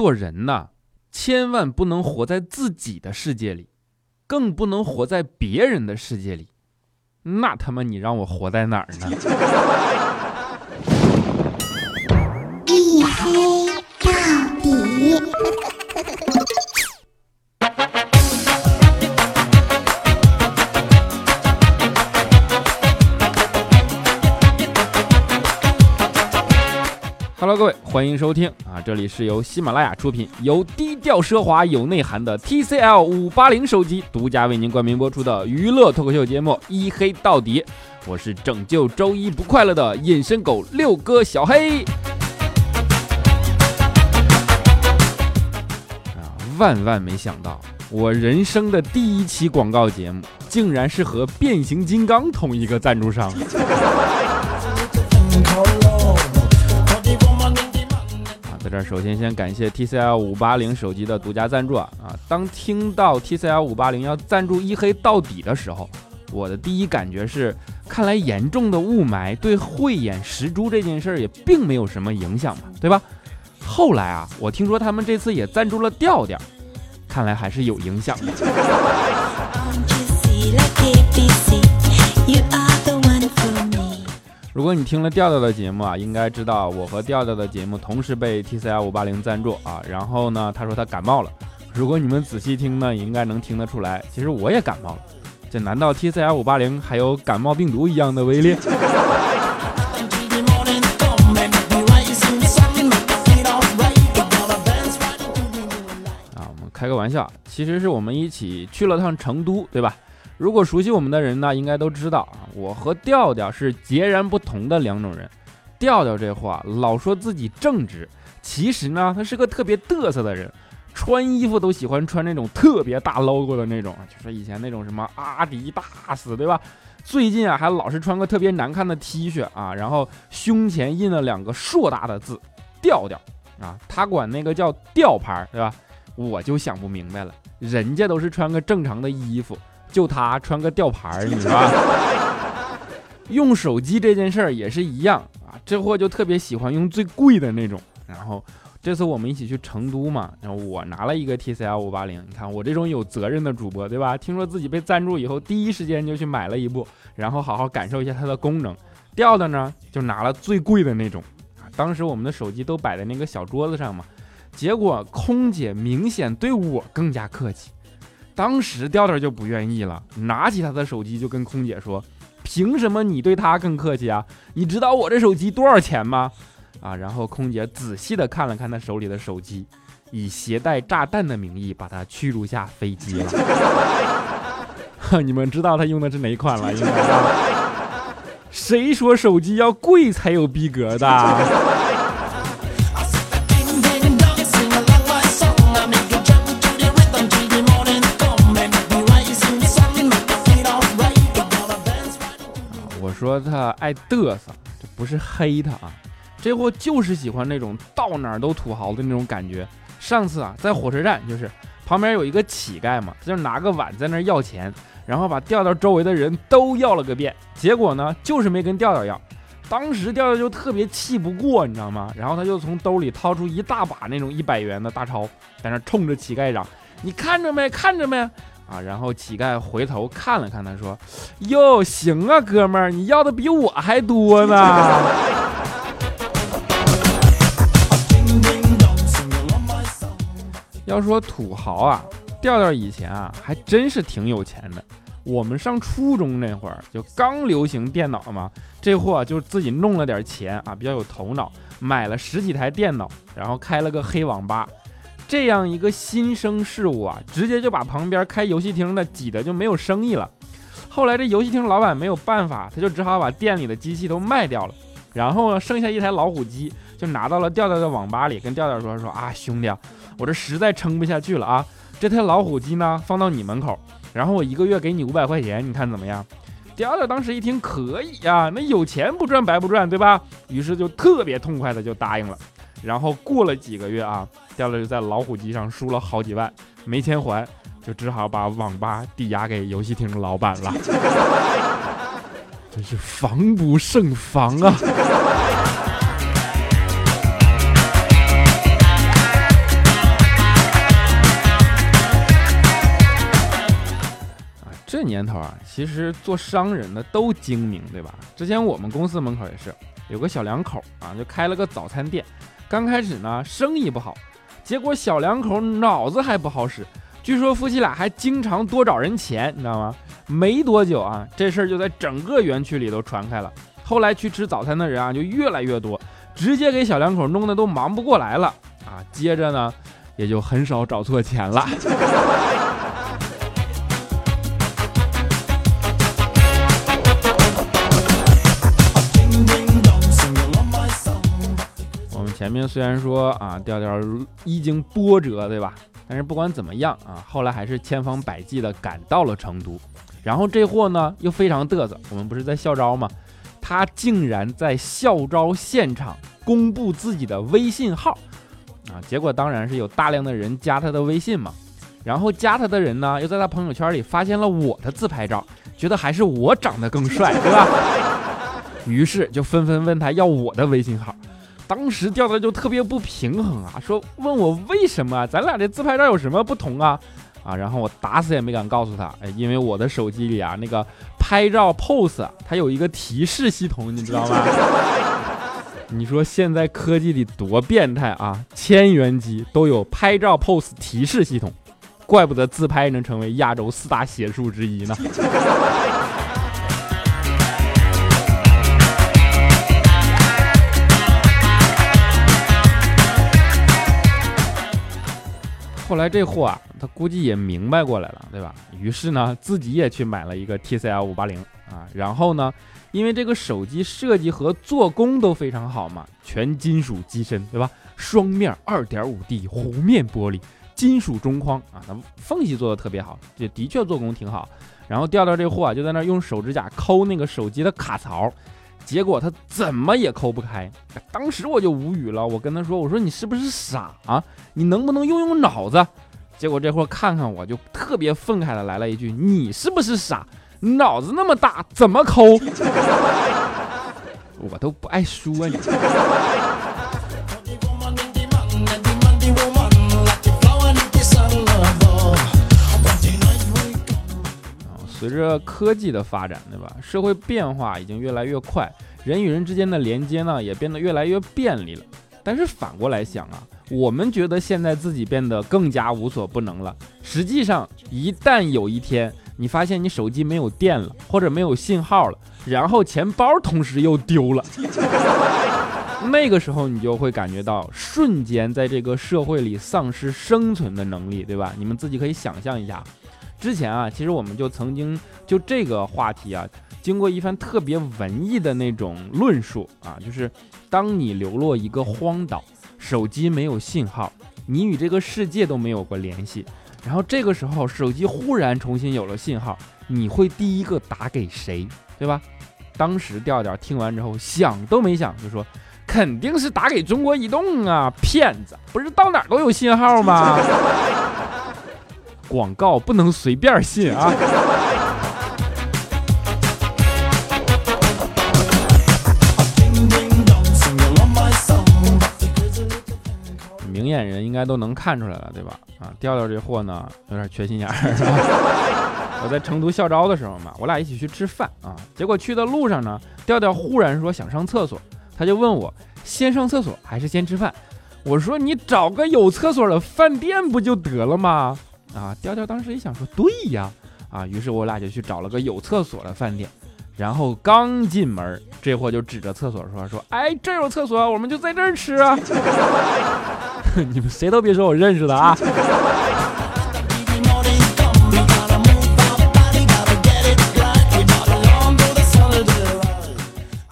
做人呐，千万不能活在自己的世界里，更不能活在别人的世界里。那他妈你让我活在哪儿呢？各位，欢迎收听啊！这里是由喜马拉雅出品，由低调奢华有内涵的 TCL 五八零手机独家为您冠名播出的娱乐脱口秀节目《一黑到底》，我是拯救周一不快乐的隐身狗六哥小黑。啊，万万没想到，我人生的第一期广告节目，竟然是和变形金刚同一个赞助商。这儿，首先先感谢 TCL 五八零手机的独家赞助啊！啊，当听到 TCL 五八零要赞助一黑到底的时候，我的第一感觉是，看来严重的雾霾对慧眼识珠这件事儿也并没有什么影响嘛，对吧？后来啊，我听说他们这次也赞助了调调，看来还是有影响的。如果你听了调调的节目啊，应该知道我和调调的节目同时被 TCL 五八零赞助啊。然后呢，他说他感冒了。如果你们仔细听呢，也应该能听得出来，其实我也感冒了。这难道 TCL 五八零还有感冒病毒一样的威力？啊，我们开个玩笑，其实是我们一起去了趟成都，对吧？如果熟悉我们的人呢，应该都知道啊，我和调调是截然不同的两种人。调调这话老说自己正直，其实呢，他是个特别嘚瑟的人，穿衣服都喜欢穿那种特别大 logo 的那种，就是以前那种什么阿迪大斯，对吧？最近啊，还老是穿个特别难看的 T 恤啊，然后胸前印了两个硕大的字“调调”啊，他管那个叫吊牌，对吧？我就想不明白了，人家都是穿个正常的衣服。就他穿个吊牌儿，你说，用手机这件事儿也是一样啊，这货就特别喜欢用最贵的那种。然后这次我们一起去成都嘛，然后我拿了一个 TCL 五八零，你看我这种有责任的主播，对吧？听说自己被赞助以后，第一时间就去买了一部，然后好好感受一下它的功能。掉的呢，就拿了最贵的那种。当时我们的手机都摆在那个小桌子上嘛，结果空姐明显对我更加客气。当时调调就不愿意了，拿起他的手机就跟空姐说：“凭什么你对他更客气啊？你知道我这手机多少钱吗？”啊，然后空姐仔细的看了看他手里的手机，以携带炸弹的名义把他驱逐下飞机了。你们知道他用的是哪款了？应该。谁说手机要贵才有逼格的？说他爱嘚瑟，这不是黑他啊，这货就是喜欢那种到哪儿都土豪的那种感觉。上次啊，在火车站，就是旁边有一个乞丐嘛，他就拿个碗在那儿要钱，然后把调调周围的人都要了个遍，结果呢，就是没跟调调要。当时调调就特别气不过，你知道吗？然后他就从兜里掏出一大把那种一百元的大钞，在那冲着乞丐嚷：“你看着没？看着没？”啊，然后乞丐回头看了看他，说：“哟，行啊，哥们儿，你要的比我还多呢。要说土豪啊，调调以前啊还真是挺有钱的。我们上初中那会儿就刚流行电脑嘛，这货就自己弄了点钱啊，比较有头脑，买了十几台电脑，然后开了个黑网吧。”这样一个新生事物啊，直接就把旁边开游戏厅的挤得就没有生意了。后来这游戏厅老板没有办法，他就只好把店里的机器都卖掉了，然后，剩下一台老虎机就拿到了调调的网吧里，跟调调说说啊，兄弟，我这实在撑不下去了啊，这台老虎机呢放到你门口，然后我一个月给你五百块钱，你看怎么样？调调当时一听可以呀，那有钱不赚白不赚，对吧？于是就特别痛快的就答应了。然后过了几个月啊掉了就在老虎机上输了好几万没钱还就只好把网吧抵押给游戏厅老板了。真是防不胜防啊。啊这年头啊其实做商人的都精明对吧？之前我们公司门口也是有个小两口啊就开了个早餐店。刚开始呢，生意不好，结果小两口脑子还不好使，据说夫妻俩还经常多找人钱，你知道吗？没多久啊，这事儿就在整个园区里都传开了。后来去吃早餐的人啊，就越来越多，直接给小两口弄得都忙不过来了啊。接着呢，也就很少找错钱了。前面虽然说啊，调调一经波折，对吧？但是不管怎么样啊，后来还是千方百计的赶到了成都。然后这货呢又非常嘚瑟，我们不是在校招吗？他竟然在校招现场公布自己的微信号啊！结果当然是有大量的人加他的微信嘛。然后加他的人呢，又在他朋友圈里发现了我的自拍照，觉得还是我长得更帅，对吧？于是就纷纷问他要我的微信号。当时调调就特别不平衡啊，说问我为什么咱俩这自拍照有什么不同啊？啊，然后我打死也没敢告诉他，哎，因为我的手机里啊那个拍照 pose 它有一个提示系统，你知道吗？你说现在科技里多变态啊！千元机都有拍照 pose 提示系统，怪不得自拍能成为亚洲四大邪术之一呢。后来这货啊，他估计也明白过来了，对吧？于是呢，自己也去买了一个 TCL 五八零啊。然后呢，因为这个手机设计和做工都非常好嘛，全金属机身，对吧？双面二点五 D 弧面玻璃，金属中框啊，那缝隙做的特别好，也的确做工挺好。然后调调这货啊，就在那用手指甲抠那个手机的卡槽。结果他怎么也抠不开，当时我就无语了。我跟他说：“我说你是不是傻啊？你能不能用用脑子？”结果这货看看我就特别愤慨的来了一句：“你是不是傻？脑子那么大，怎么抠？”我都不爱说你。随着科技的发展，对吧？社会变化已经越来越快，人与人之间的连接呢也变得越来越便利了。但是反过来想啊，我们觉得现在自己变得更加无所不能了。实际上，一旦有一天你发现你手机没有电了，或者没有信号了，然后钱包同时又丢了，那个时候你就会感觉到瞬间在这个社会里丧失生存的能力，对吧？你们自己可以想象一下。之前啊，其实我们就曾经就这个话题啊，经过一番特别文艺的那种论述啊，就是当你流落一个荒岛，手机没有信号，你与这个世界都没有过联系，然后这个时候手机忽然重新有了信号，你会第一个打给谁，对吧？当时调调听完之后想都没想就说，肯定是打给中国移动啊，骗子，不是到哪儿都有信号吗？广告不能随便信啊！明眼人应该都能看出来了，对吧？啊，调调这货呢，有点缺心眼儿。我在成都校招的时候嘛，我俩一起去吃饭啊，结果去的路上呢，调调忽然说想上厕所，他就问我先上厕所还是先吃饭？我说你找个有厕所的饭店不就得了吗？啊，调调当时一想说，对呀，啊，于是我俩就去找了个有厕所的饭店，然后刚进门，这货就指着厕所说说，哎，这有厕所，我们就在这儿吃啊。你们谁都别说我认识的啊。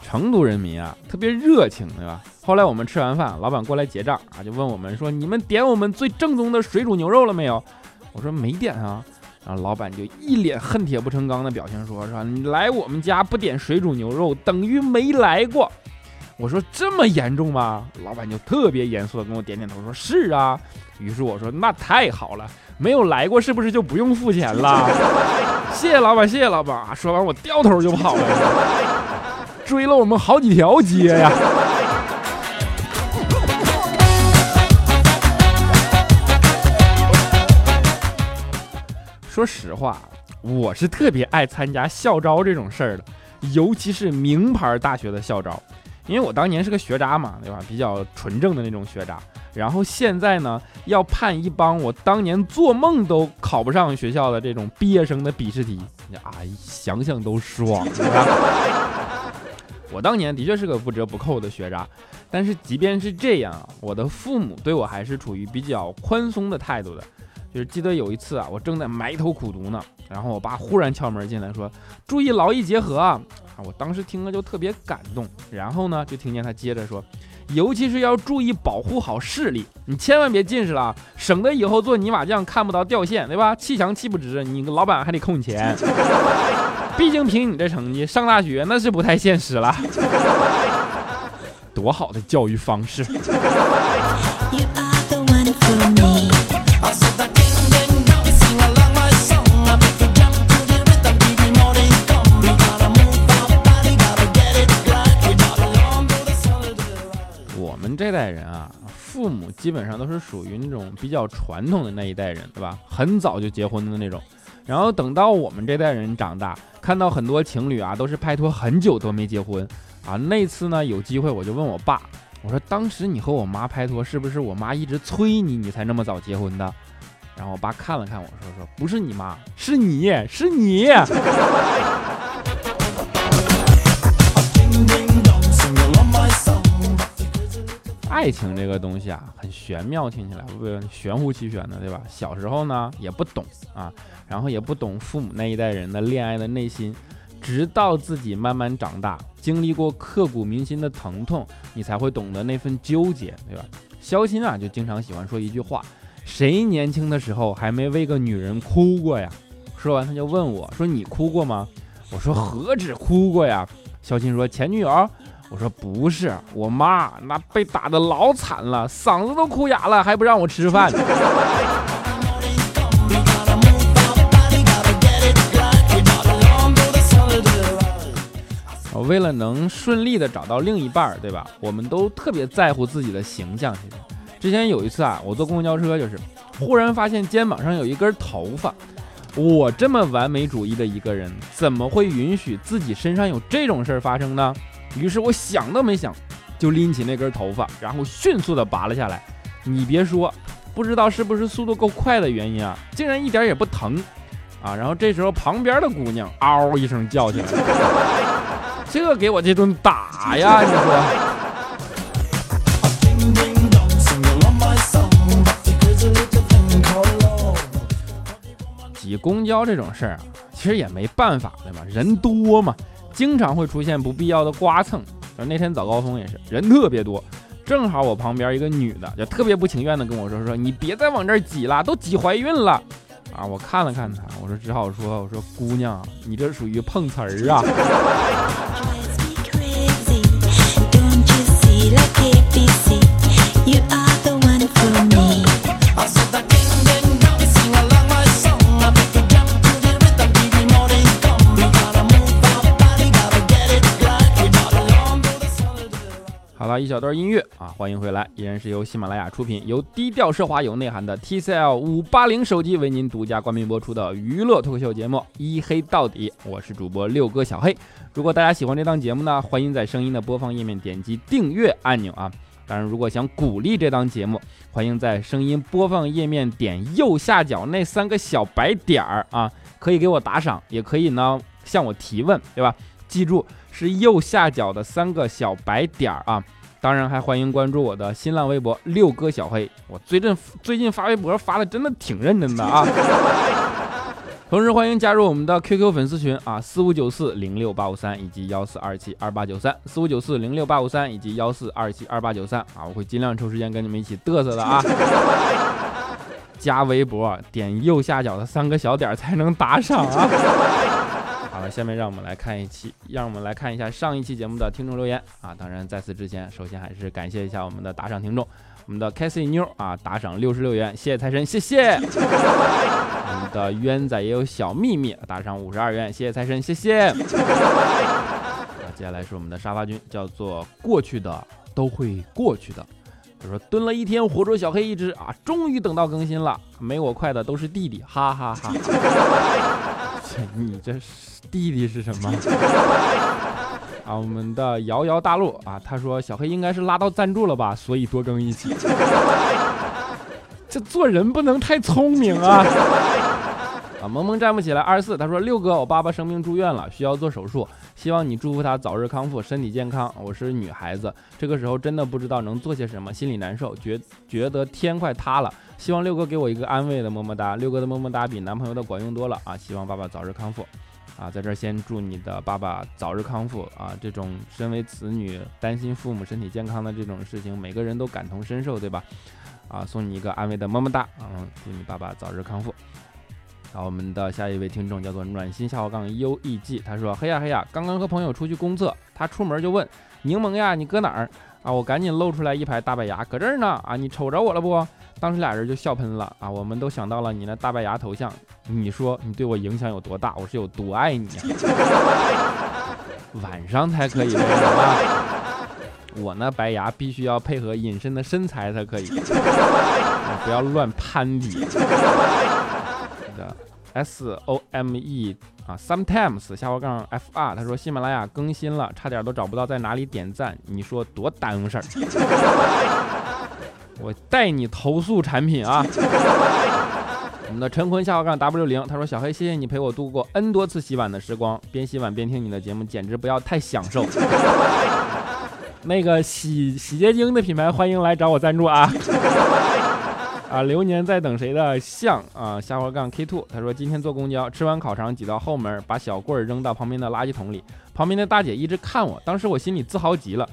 成都人民啊，特别热情，对吧？后来我们吃完饭，老板过来结账啊，就问我们说，你们点我们最正宗的水煮牛肉了没有？我说没点啊，然后老板就一脸恨铁不成钢的表情，说是吧？你来我们家不点水煮牛肉，等于没来过。我说这么严重吗？老板就特别严肃的跟我点点头，说是啊。于是我说那太好了，没有来过是不是就不用付钱了？谢谢老板，谢谢老板。说完我掉头就跑了，追了我们好几条街呀。说实话，我是特别爱参加校招这种事儿的，尤其是名牌大学的校招，因为我当年是个学渣嘛，对吧？比较纯正的那种学渣。然后现在呢，要判一帮我当年做梦都考不上学校的这种毕业生的笔试题，啊，想想都爽。我当年的确是个不折不扣的学渣，但是即便是这样，我的父母对我还是处于比较宽松的态度的。就是记得有一次啊，我正在埋头苦读呢，然后我爸忽然敲门进来，说：“注意劳逸结合啊！”啊，我当时听了就特别感动。然后呢，就听见他接着说：“尤其是要注意保护好视力，你千万别近视了，省得以后做泥瓦匠看不到掉线，对吧？气墙气不直，你老板还得扣你钱。毕竟凭你这成绩上大学那是不太现实了。多好的教育方式！”这代人啊，父母基本上都是属于那种比较传统的那一代人，对吧？很早就结婚的那种。然后等到我们这代人长大，看到很多情侣啊，都是拍拖很久都没结婚啊。那次呢，有机会我就问我爸，我说当时你和我妈拍拖，是不是我妈一直催你，你才那么早结婚的？然后我爸看了看我说说，不是你妈，是你是你。爱情这个东西啊，很玄妙，听起来不玄乎其玄的，对吧？小时候呢也不懂啊，然后也不懂父母那一代人的恋爱的内心，直到自己慢慢长大，经历过刻骨铭心的疼痛，你才会懂得那份纠结，对吧？肖钦啊，就经常喜欢说一句话：谁年轻的时候还没为个女人哭过呀？说完他就问我说：“你哭过吗？”我说：“何止哭过呀！”肖钦说：“前女友。”我说不是，我妈那被打的老惨了，嗓子都哭哑了，还不让我吃饭。我 为了能顺利的找到另一半，对吧？我们都特别在乎自己的形象。其实，之前有一次啊，我坐公交车，就是忽然发现肩膀上有一根头发。我这么完美主义的一个人，怎么会允许自己身上有这种事儿发生呢？于是我想都没想，就拎起那根头发，然后迅速的拔了下来。你别说，不知道是不是速度够快的原因啊，竟然一点也不疼啊！然后这时候旁边的姑娘嗷一声叫起来，这给我这顿打呀！你说。挤公交这种事儿啊，其实也没办法，对吧？人多嘛。经常会出现不必要的刮蹭，就那天早高峰也是人特别多，正好我旁边一个女的就特别不情愿的跟我说说你别再往这儿挤了，都挤怀孕了啊！我看了看她，我说只好说我说姑娘，你这属于碰瓷儿啊。一小段音乐啊，欢迎回来，依然是由喜马拉雅出品，由低调奢华有内涵的 TCL 五八零手机为您独家冠名播出的娱乐脱口秀节目《一黑到底》，我是主播六哥小黑。如果大家喜欢这档节目呢，欢迎在声音的播放页面点击订阅按钮啊。当然，如果想鼓励这档节目，欢迎在声音播放页面点右下角那三个小白点儿啊，可以给我打赏，也可以呢向我提问，对吧？记住是右下角的三个小白点儿啊。当然，还欢迎关注我的新浪微博六哥小黑。我最近 最近发微博发的真的挺认真的啊。同时欢迎加入我们的 QQ 粉丝群啊，四五九四零六八五三以及幺四二七二八九三，四五九四零六八五三以及幺四二七二八九三啊，我会尽量抽时间跟你们一起嘚瑟的啊。加微博点右下角的三个小点才能打赏啊。好了，下面让我们来看一期，让我们来看一下上一期节目的听众留言啊。当然，在此之前，首先还是感谢一下我们的打赏听众，我们的 c a s i e 妞啊，打赏六十六元，谢谢财神，谢谢。我们的冤仔也有小秘密，打赏五十二元，谢谢财神，谢谢。啊，接下来是我们的沙发君，叫做过去的都会过去的。他说蹲了一天，活捉小黑一只啊，终于等到更新了，没我快的都是弟弟，哈哈哈。你这是弟弟是什么？啊，我们的遥遥大陆啊，他说小黑应该是拉到赞助了吧，所以多更一期。这做人不能太聪明啊！萌萌站不起来。二十四，他说六哥，我爸爸生病住院了，需要做手术，希望你祝福他早日康复，身体健康。我是女孩子，这个时候真的不知道能做些什么，心里难受，觉觉得天快塌了。希望六哥给我一个安慰的么么哒。六哥的么么哒比男朋友的管用多了啊！希望爸爸早日康复。啊，在这儿先祝你的爸爸早日康复啊！这种身为子女担心父母身体健康的这种事情，每个人都感同身受，对吧？啊，送你一个安慰的么么哒，嗯，祝你爸爸早日康复。好，我们的下一位听众叫做暖心下滑杠 U E G，他说：嘿呀嘿呀，刚刚和朋友出去公厕，他出门就问柠檬呀，你搁哪儿啊？我赶紧露出来一排大白牙，搁这儿呢啊！你瞅着我了不？当时俩人就笑喷了啊！我们都想到了你那大白牙头像，你说你对我影响有多大？我是有多爱你啊！晚上才可以啊！我那白牙必须要配合隐身的身材才可以，不要乱攀比。的 S O M E 啊，Sometimes 下滑杠 F R，他说喜马拉雅更新了，差点都找不到在哪里点赞，你说多耽误事儿？我带你投诉产品啊！我们的陈坤下滑杠 W 零，他说小黑，谢谢你陪我度过 N 多次洗碗的时光，边洗碗边听你的节目，简直不要太享受。那个洗洗洁精的品牌，欢迎来找我赞助啊！啊，流年在等谁的像啊？下滑杠 K two，他说今天坐公交，吃完烤肠挤到后门，把小棍儿扔到旁边的垃圾桶里，旁边的大姐一直看我，当时我心里自豪极了。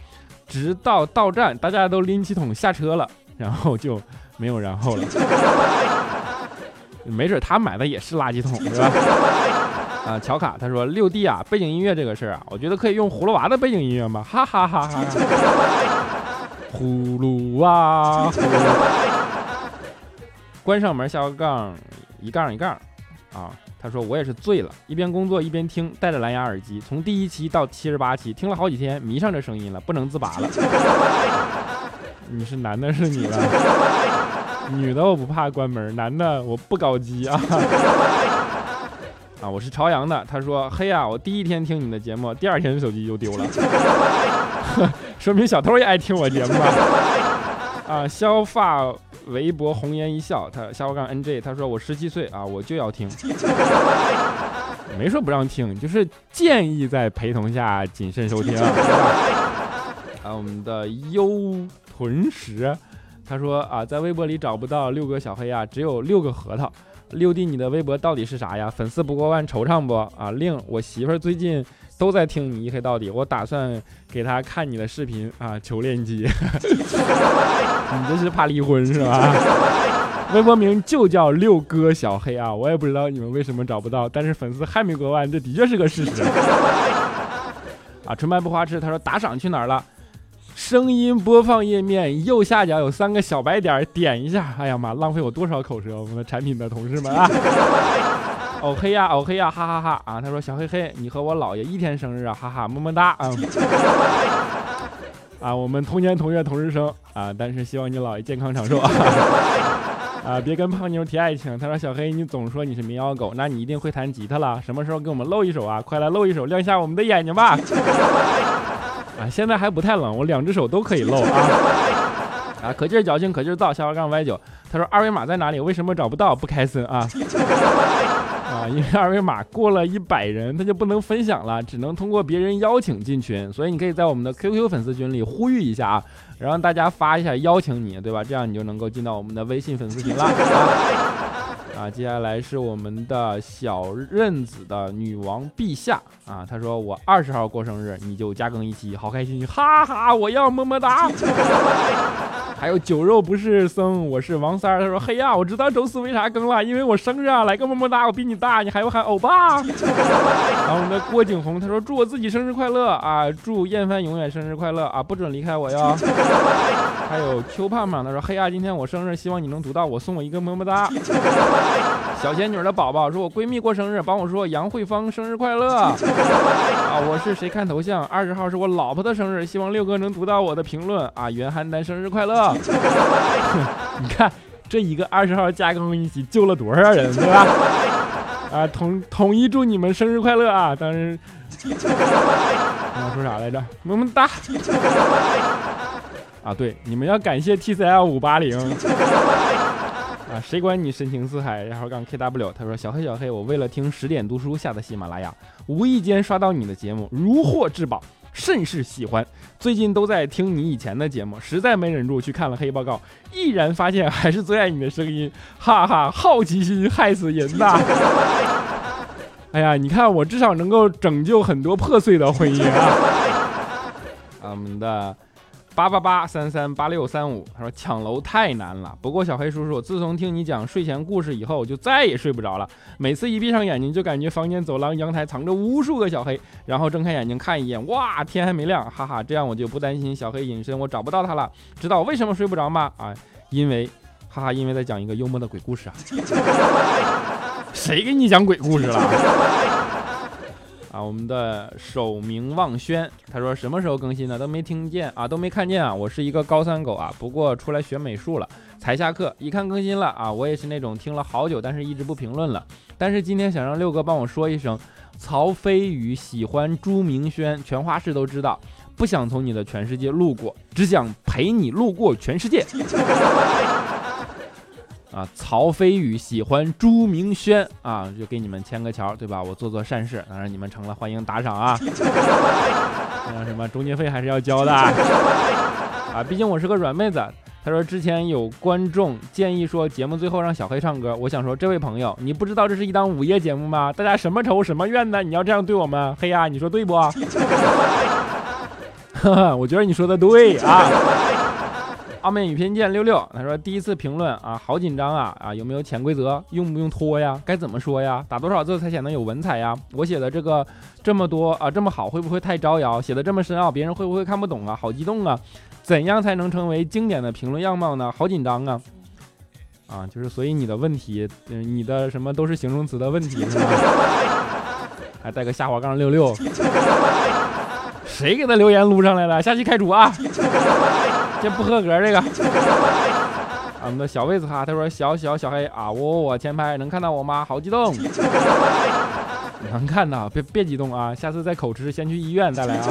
直到到站，大家都拎起桶下车了，然后就没有然后了。没准他买的也是垃圾桶，是吧？啊，乔卡他说六弟啊，背景音乐这个事儿啊，我觉得可以用葫芦娃的背景音乐吗？哈哈哈哈！葫芦娃，关上门下个杠一杠一杠啊。他说我也是醉了，一边工作一边听，戴着蓝牙耳机，从第一期到七十八期，听了好几天，迷上这声音了，不能自拔了。你是男的，是女的？女的我不怕关门，男的我不搞基啊。啊，我是朝阳的。他说：“嘿呀，我第一天听你的节目，第二天手机就丢了，说明小偷也爱听我节目啊。”啊，削发围脖红颜一笑，他下滑杠 NJ，他说：“我十七岁啊，我就要听，没说不让听，就是建议在陪同下谨慎收听。”啊，我们的优屯石，他说：“啊，在微博里找不到六个小黑啊，只有六个核桃。”六弟，你的微博到底是啥呀？粉丝不过万，惆怅不？啊，令我媳妇儿最近都在听你一黑到底，我打算给他看你的视频啊，求链接。你这是怕离婚是吧？微博名就叫六哥小黑啊，我也不知道你们为什么找不到，但是粉丝还没过万，这的确是个事实。啊，纯白不花痴，他说打赏去哪儿了？声音播放页面右下角有三个小白点，点一下。哎呀妈，浪费我多少口舌！我们的产品的同事们啊，哦嘿呀，哦嘿呀，哈哈哈啊！他说小黑黑，你和我姥爷一天生日啊，哈哈，么么哒啊！啊，我们同年同月同日生啊，但是希望你姥爷健康长寿啊！别跟胖妞提爱情。他说小黑，你总说你是民谣狗，那你一定会弹吉他了。什么时候给我们露一手啊？快来露一手，亮一下我们的眼睛吧！啊，现在还不太冷，我两只手都可以露啊！啊，可劲儿矫情，可劲儿造，下滑杠 Y 九，他说二维码在哪里？为什么找不到？不开森啊！啊，因为二维码过了一百人，他就不能分享了，只能通过别人邀请进群。所以你可以在我们的 QQ 粉丝群里呼吁一下啊，让大家发一下邀请你，对吧？这样你就能够进到我们的微信粉丝群了。啊，接下来是我们的小任子的女王陛下啊，他说我二十号过生日，你就加更一期，好开心，哈哈，我要么么哒。还有酒肉不是僧，我是王三儿，他说嘿呀，我知道周四为啥更了，因为我生日啊，来个么么哒，我比你大，你还要喊欧巴。然后我们的郭景红他说祝我自己生日快乐啊，祝燕帆永远生日快乐啊，不准离开我哟。还有邱胖胖他说嘿呀，今天我生日，希望你能读到我，送我一个么么哒。小仙女的宝宝说：“我闺蜜过生日，帮我说杨慧芳生日快乐 啊！我是谁看头像？二十号是我老婆的生日，希望六哥能读到我的评论啊！袁邯郸生日快乐！你看这一个二十号加更一起救了多少人，对吧？啊，统统一祝你们生日快乐啊！当然，我说啥来着？么么哒。啊，对，你们要感谢 TCL 五八零。啊，谁管你深情似海？然后杠 KW，他说小黑小黑，我为了听十点读书下的喜马拉雅，无意间刷到你的节目，如获至宝。甚是喜欢，最近都在听你以前的节目，实在没忍住去看了黑报告，毅然发现还是最爱你的声音，哈哈，好奇心害死人呐！哎呀，你看我至少能够拯救很多破碎的婚姻啊！我们的。八八八三三八六三五，他说抢楼太难了。不过小黑叔叔，自从听你讲睡前故事以后，我就再也睡不着了。每次一闭上眼睛，就感觉房间走廊、阳台藏着无数个小黑。然后睁开眼睛看一眼，哇，天还没亮，哈哈，这样我就不担心小黑隐身，我找不到他了。知道我为什么睡不着吗？啊，因为，哈哈，因为在讲一个幽默的鬼故事啊。谁给你讲鬼故事了？啊，我们的守明望轩，他说什么时候更新呢？都没听见啊，都没看见啊。我是一个高三狗啊，不过出来学美术了，才下课，一看更新了啊，我也是那种听了好久，但是一直不评论了。但是今天想让六哥帮我说一声，曹飞宇喜欢朱明轩，全花市都知道，不想从你的全世界路过，只想陪你路过全世界。啊，曹飞宇喜欢朱明轩啊，就给你们牵个桥，对吧？我做做善事，当然你们成了，欢迎打赏啊。那 什么中介费还是要交的啊，毕竟我是个软妹子。他说之前有观众建议说节目最后让小黑唱歌，我想说这位朋友，你不知道这是一档午夜节目吗？大家什么仇什么怨呢？你要这样对我们，黑呀，你说对不？我觉得你说的对啊。傲慢与偏见六六，他说第一次评论啊，好紧张啊啊，有没有潜规则？用不用拖呀？该怎么说呀？打多少字才显得有文采呀？我写的这个这么多啊，这么好，会不会太招摇？写的这么深奥，别人会不会看不懂啊？好激动啊！怎样才能成为经典的评论样貌呢？好紧张啊！啊，就是所以你的问题，嗯，你的什么都是形容词的问题是吧？还带个下滑杠六六，谁给他留言撸上来了？下期开除啊！这不合格，这个。我们的小魏子哈，他说小小小黑啊，我我前排能看到我吗？好激动。能看到，别别激动啊，下次再口吃，先去医院再来啊。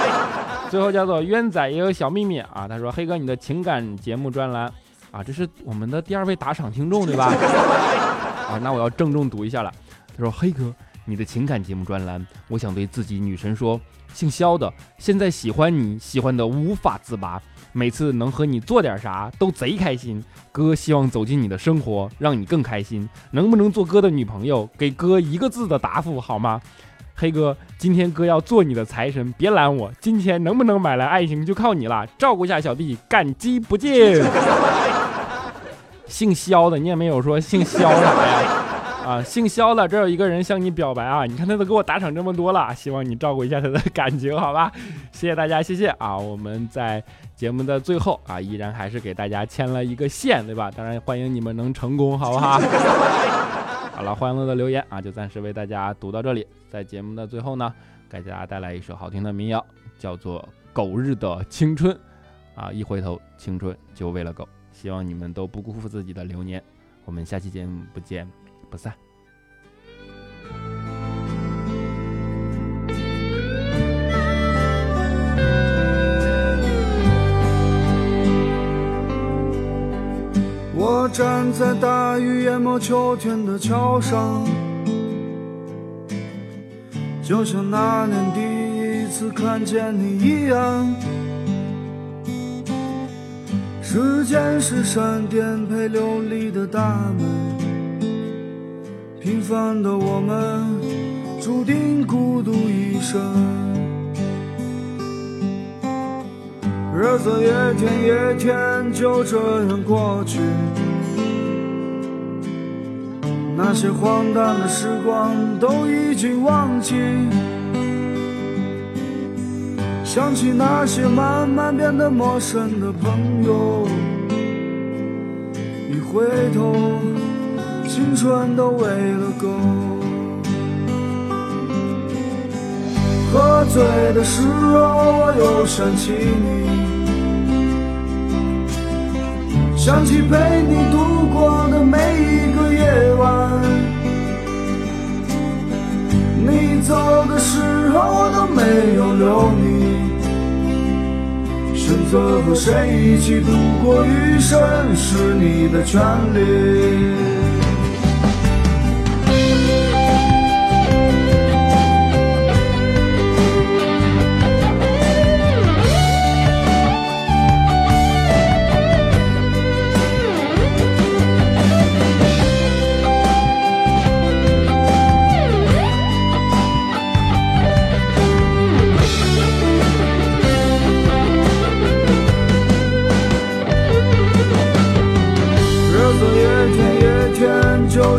最后叫做冤仔也有小秘密啊，他说黑哥你的情感节目专栏啊，这是我们的第二位打赏听众对吧？啊，那我要郑重读一下了。他说黑哥你的情感节目专栏，我想对自己女神说，姓肖的现在喜欢你喜欢的无法自拔。每次能和你做点啥都贼开心，哥希望走进你的生活，让你更开心。能不能做哥的女朋友？给哥一个字的答复好吗？黑哥，今天哥要做你的财神，别拦我。今天能不能买来爱情就靠你了，照顾一下小弟，感激不尽。姓肖的，你也没有说姓肖啥呀？啊，姓肖的，这有一个人向你表白啊！你看他都给我打赏这么多了，希望你照顾一下他的感情，好吧？谢谢大家，谢谢啊！我们在节目的最后啊，依然还是给大家牵了一个线，对吧？当然欢迎你们能成功，好不好？好了，欢乐的留言啊，就暂时为大家读到这里。在节目的最后呢，给大家带来一首好听的民谣，叫做《狗日的青春》啊！一回头，青春就喂了狗。希望你们都不辜负自己的流年。我们下期节目不见。不散。我站在大雨淹没秋天的桥上，就像那年第一次看见你一样。时间是闪电陪流离的大门。平凡的我们，注定孤独一生。日子一天一天就这样过去，那些荒诞的时光都已经忘记。想起那些慢慢变得陌生的朋友，一回头。青春都喂了狗喝醉的时候我又想起你想起陪你度过的每一个夜晚。你走的时候我都没有留你选择和谁一起度过余生是你的权利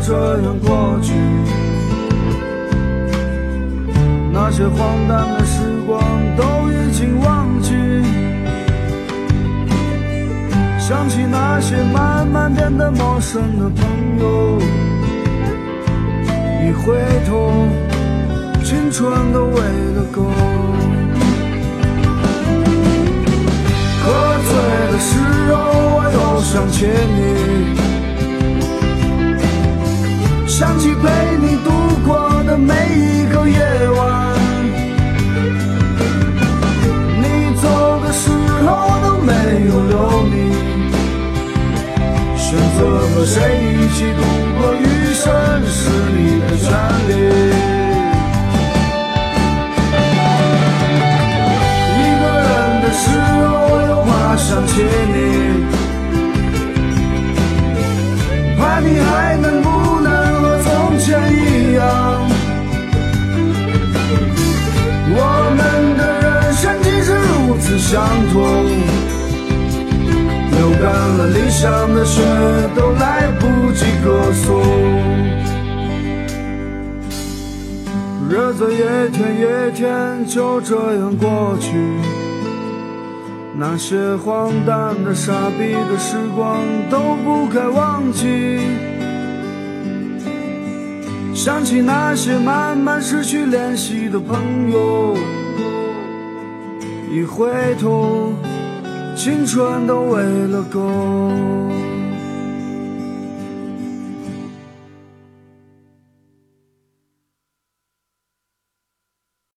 这样过去，那些荒诞的时光都已经忘记。想起那些慢慢变得陌生的朋友，一回头，青春都喂了狗。喝醉的时候，我又想起你。想起陪你度过的每一个夜晚，你走的时候都没有留你。选择和谁一起度过余生是你的权利。一个人的时候又怕想起你，怕你还能不。如此相同，流干了理想的血，都来不及歌颂。日子一天一天就这样过去，那些荒诞的、傻逼的时光都不该忘记。想起那些慢慢失去联系的朋友，一回头，青春都喂了狗。